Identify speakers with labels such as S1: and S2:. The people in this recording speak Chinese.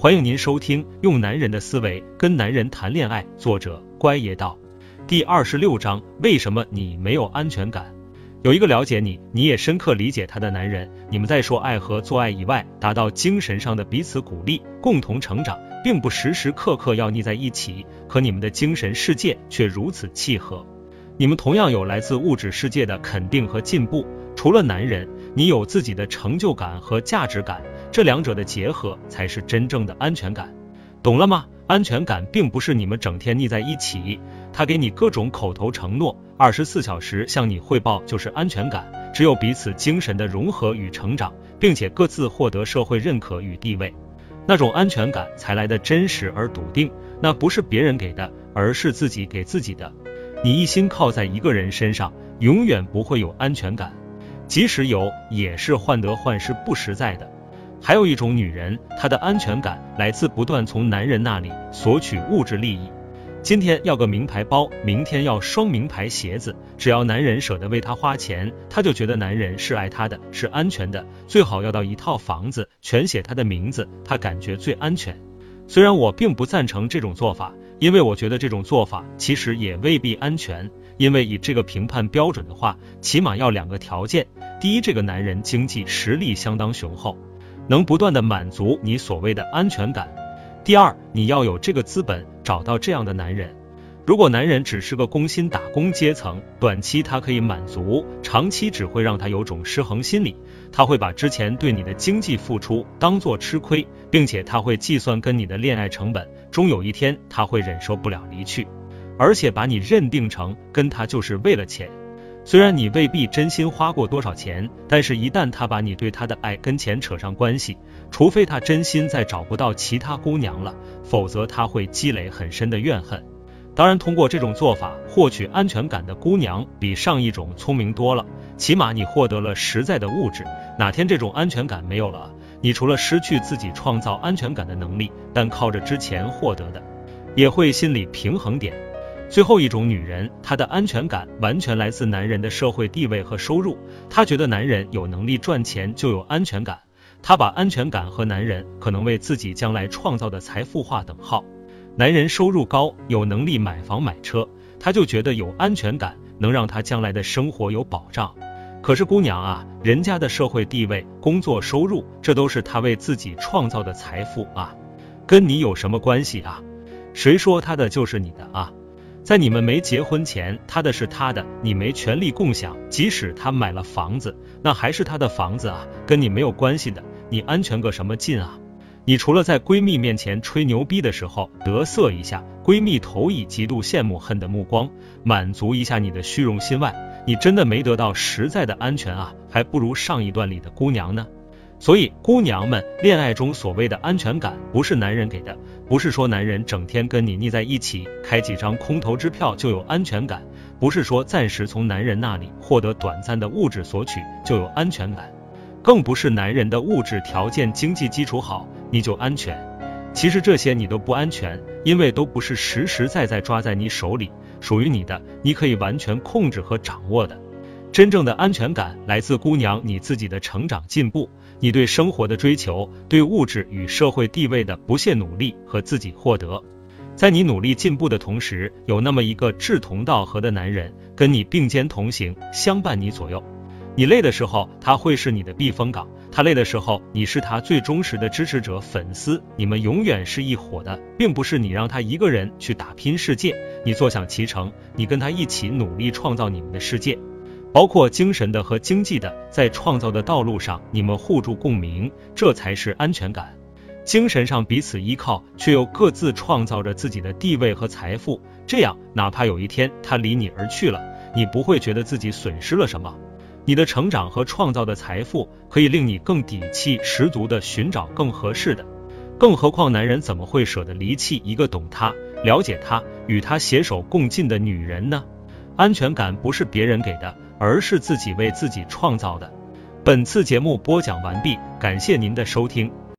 S1: 欢迎您收听《用男人的思维跟男人谈恋爱》，作者乖爷道，第二十六章：为什么你没有安全感？有一个了解你，你也深刻理解他的男人，你们在说爱和做爱以外，达到精神上的彼此鼓励，共同成长，并不时时刻刻要腻在一起，可你们的精神世界却如此契合。你们同样有来自物质世界的肯定和进步，除了男人，你有自己的成就感和价值感。这两者的结合才是真正的安全感，懂了吗？安全感并不是你们整天腻在一起，他给你各种口头承诺，二十四小时向你汇报就是安全感。只有彼此精神的融合与成长，并且各自获得社会认可与地位，那种安全感才来的真实而笃定。那不是别人给的，而是自己给自己的。你一心靠在一个人身上，永远不会有安全感，即使有，也是患得患失，不实在的。还有一种女人，她的安全感来自不断从男人那里索取物质利益。今天要个名牌包，明天要双名牌鞋子，只要男人舍得为她花钱，她就觉得男人是爱她的，是安全的。最好要到一套房子，全写她的名字，她感觉最安全。虽然我并不赞成这种做法，因为我觉得这种做法其实也未必安全。因为以这个评判标准的话，起码要两个条件：第一，这个男人经济实力相当雄厚。能不断的满足你所谓的安全感。第二，你要有这个资本找到这样的男人。如果男人只是个工薪打工阶层，短期他可以满足，长期只会让他有种失衡心理。他会把之前对你的经济付出当做吃亏，并且他会计算跟你的恋爱成本，终有一天他会忍受不了离去，而且把你认定成跟他就是为了钱。虽然你未必真心花过多少钱，但是，一旦他把你对他的爱跟钱扯上关系，除非他真心再找不到其他姑娘了，否则他会积累很深的怨恨。当然，通过这种做法获取安全感的姑娘比上一种聪明多了，起码你获得了实在的物质。哪天这种安全感没有了，你除了失去自己创造安全感的能力，但靠着之前获得的，也会心理平衡点。最后一种女人，她的安全感完全来自男人的社会地位和收入。她觉得男人有能力赚钱就有安全感，她把安全感和男人可能为自己将来创造的财富划等号。男人收入高，有能力买房买车，她就觉得有安全感，能让她将来的生活有保障。可是姑娘啊，人家的社会地位、工作收入，这都是他为自己创造的财富啊，跟你有什么关系啊？谁说他的就是你的啊？在你们没结婚前，他的是他的，你没权利共享。即使他买了房子，那还是他的房子啊，跟你没有关系的。你安全个什么劲啊？你除了在闺蜜面前吹牛逼的时候得瑟一下，闺蜜投以极度羡慕恨的目光，满足一下你的虚荣心外，你真的没得到实在的安全啊，还不如上一段里的姑娘呢。所以，姑娘们，恋爱中所谓的安全感，不是男人给的，不是说男人整天跟你腻在一起，开几张空头支票就有安全感，不是说暂时从男人那里获得短暂的物质索取就有安全感，更不是男人的物质条件、经济基础好你就安全。其实这些你都不安全，因为都不是实实在在抓在你手里，属于你的，你可以完全控制和掌握的。真正的安全感来自姑娘你自己的成长进步，你对生活的追求，对物质与社会地位的不懈努力和自己获得。在你努力进步的同时，有那么一个志同道合的男人跟你并肩同行，相伴你左右。你累的时候，他会是你的避风港；他累的时候，你是他最忠实的支持者、粉丝。你们永远是一伙的，并不是你让他一个人去打拼世界，你坐享其成，你跟他一起努力创造你们的世界。包括精神的和经济的，在创造的道路上，你们互助共鸣，这才是安全感。精神上彼此依靠，却又各自创造着自己的地位和财富，这样哪怕有一天他离你而去了，你不会觉得自己损失了什么。你的成长和创造的财富，可以令你更底气十足的寻找更合适的。更何况男人怎么会舍得离弃一个懂他、了解他、与他携手共进的女人呢？安全感不是别人给的。而是自己为自己创造的。本次节目播讲完毕，感谢您的收听。